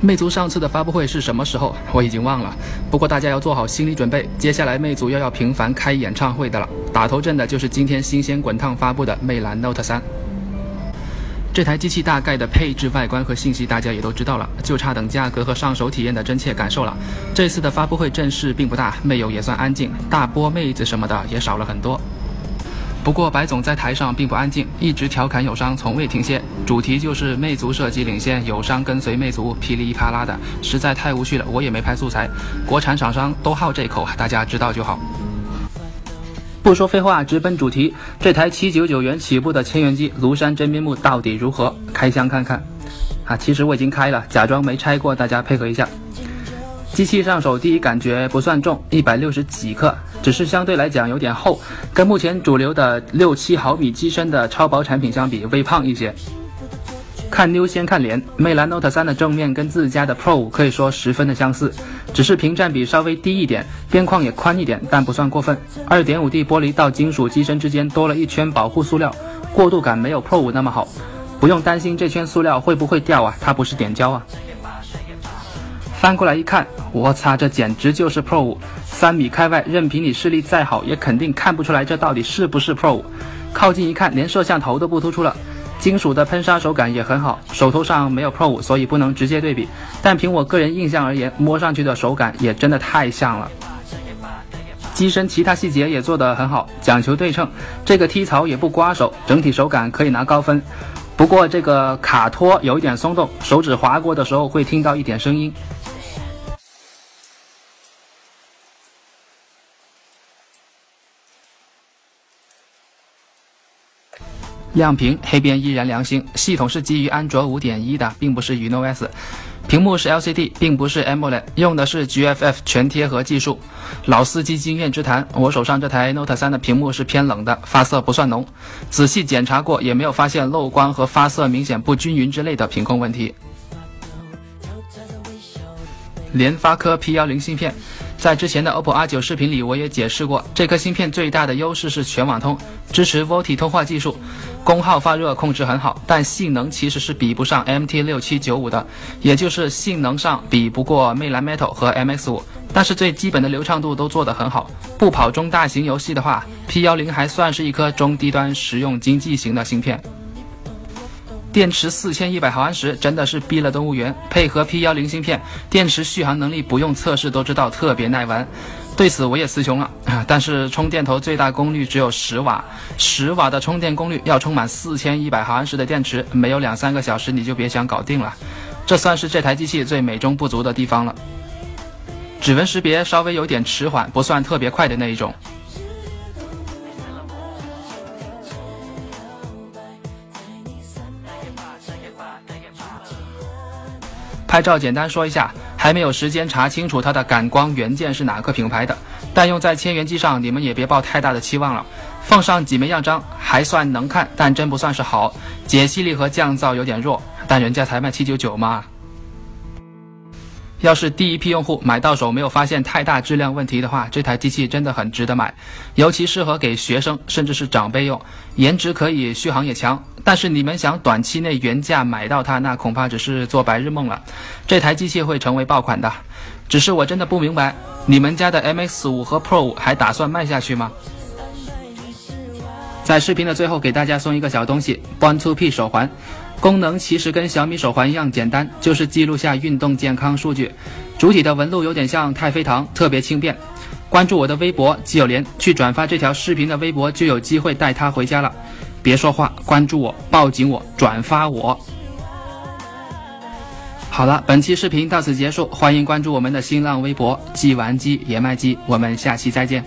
魅族上次的发布会是什么时候？我已经忘了。不过大家要做好心理准备，接下来魅族又要频繁开演唱会的了。打头阵的就是今天新鲜滚烫发布的魅蓝 Note 3。这台机器大概的配置、外观和信息大家也都知道了，就差等价格和上手体验的真切感受了。这次的发布会阵势并不大，魅友也算安静，大波妹子什么的也少了很多。不过白总在台上并不安静，一直调侃友商从未停歇，主题就是魅族设计领先，友商跟随魅族，噼里啪啦的，实在太无趣了。我也没拍素材，国产厂商都好这口，大家知道就好。不说废话，直奔主题，这台七九九元起步的千元机庐山真面目到底如何？开箱看看。啊，其实我已经开了，假装没拆过，大家配合一下。机器上手第一感觉不算重，一百六十几克，只是相对来讲有点厚，跟目前主流的六七毫米机身的超薄产品相比，微胖一些。看妞先看脸，魅蓝 Note 3的正面跟自家的 Pro 可以说十分的相似，只是屏占比稍微低一点，边框也宽一点，但不算过分。二点五 D 玻璃到金属机身之间多了一圈保护塑料，过渡感没有 Pro 那么好，不用担心这圈塑料会不会掉啊，它不是点胶啊。翻过来一看，我擦，这简直就是 Pro 五！三米开外，任凭你视力再好，也肯定看不出来这到底是不是 Pro 五。靠近一看，连摄像头都不突出了。金属的喷砂手感也很好，手头上没有 Pro 五，所以不能直接对比。但凭我个人印象而言，摸上去的手感也真的太像了。机身其他细节也做得很好，讲求对称，这个踢槽也不刮手，整体手感可以拿高分。不过这个卡托有一点松动，手指划过的时候会听到一点声音。亮屏，黑边依然良心。系统是基于安卓五点一的，并不是 UnoS。屏幕是 LCD，并不是 AMOLED，用的是 GFF 全贴合技术。老司机经验之谈，我手上这台 Note 3的屏幕是偏冷的，发色不算浓。仔细检查过，也没有发现漏光和发色明显不均匀之类的品控问题。联发科 P10 芯片。在之前的 OPPO R9 视频里，我也解释过，这颗芯片最大的优势是全网通，支持 VoLTE 通话技术，功耗发热控制很好，但性能其实是比不上 MT6795 的，也就是性能上比不过魅蓝 Metal 和 MX5，但是最基本的流畅度都做得很好。不跑中大型游戏的话，P10 还算是一颗中低端实用经济型的芯片。电池四千一百毫安时，真的是逼了动物园。配合 P 幺零芯片，电池续航能力不用测试都知道特别耐玩。对此我也词穷了！但是充电头最大功率只有十瓦，十瓦的充电功率要充满四千一百毫安时的电池，没有两三个小时你就别想搞定了。这算是这台机器最美中不足的地方了。指纹识别稍微有点迟缓，不算特别快的那一种。拍照简单说一下，还没有时间查清楚它的感光元件是哪个品牌的，但用在千元机上，你们也别抱太大的期望了。放上几枚样张，还算能看，但真不算是好，解析力和降噪有点弱，但人家才卖七九九嘛。要是第一批用户买到手没有发现太大质量问题的话，这台机器真的很值得买，尤其适合给学生甚至是长辈用。颜值可以，续航也强，但是你们想短期内原价买到它，那恐怕只是做白日梦了。这台机器会成为爆款的，只是我真的不明白，你们家的 MX 五和 Pro 五还打算卖下去吗？在视频的最后给大家送一个小东西，One Two P 手环。功能其实跟小米手环一样简单，就是记录下运动健康数据。主体的纹路有点像太妃糖，特别轻便。关注我的微博基友连，去转发这条视频的微博就有机会带它回家了。别说话，关注我，抱紧我，转发我。好了，本期视频到此结束，欢迎关注我们的新浪微博“记玩机野卖机”，我们下期再见。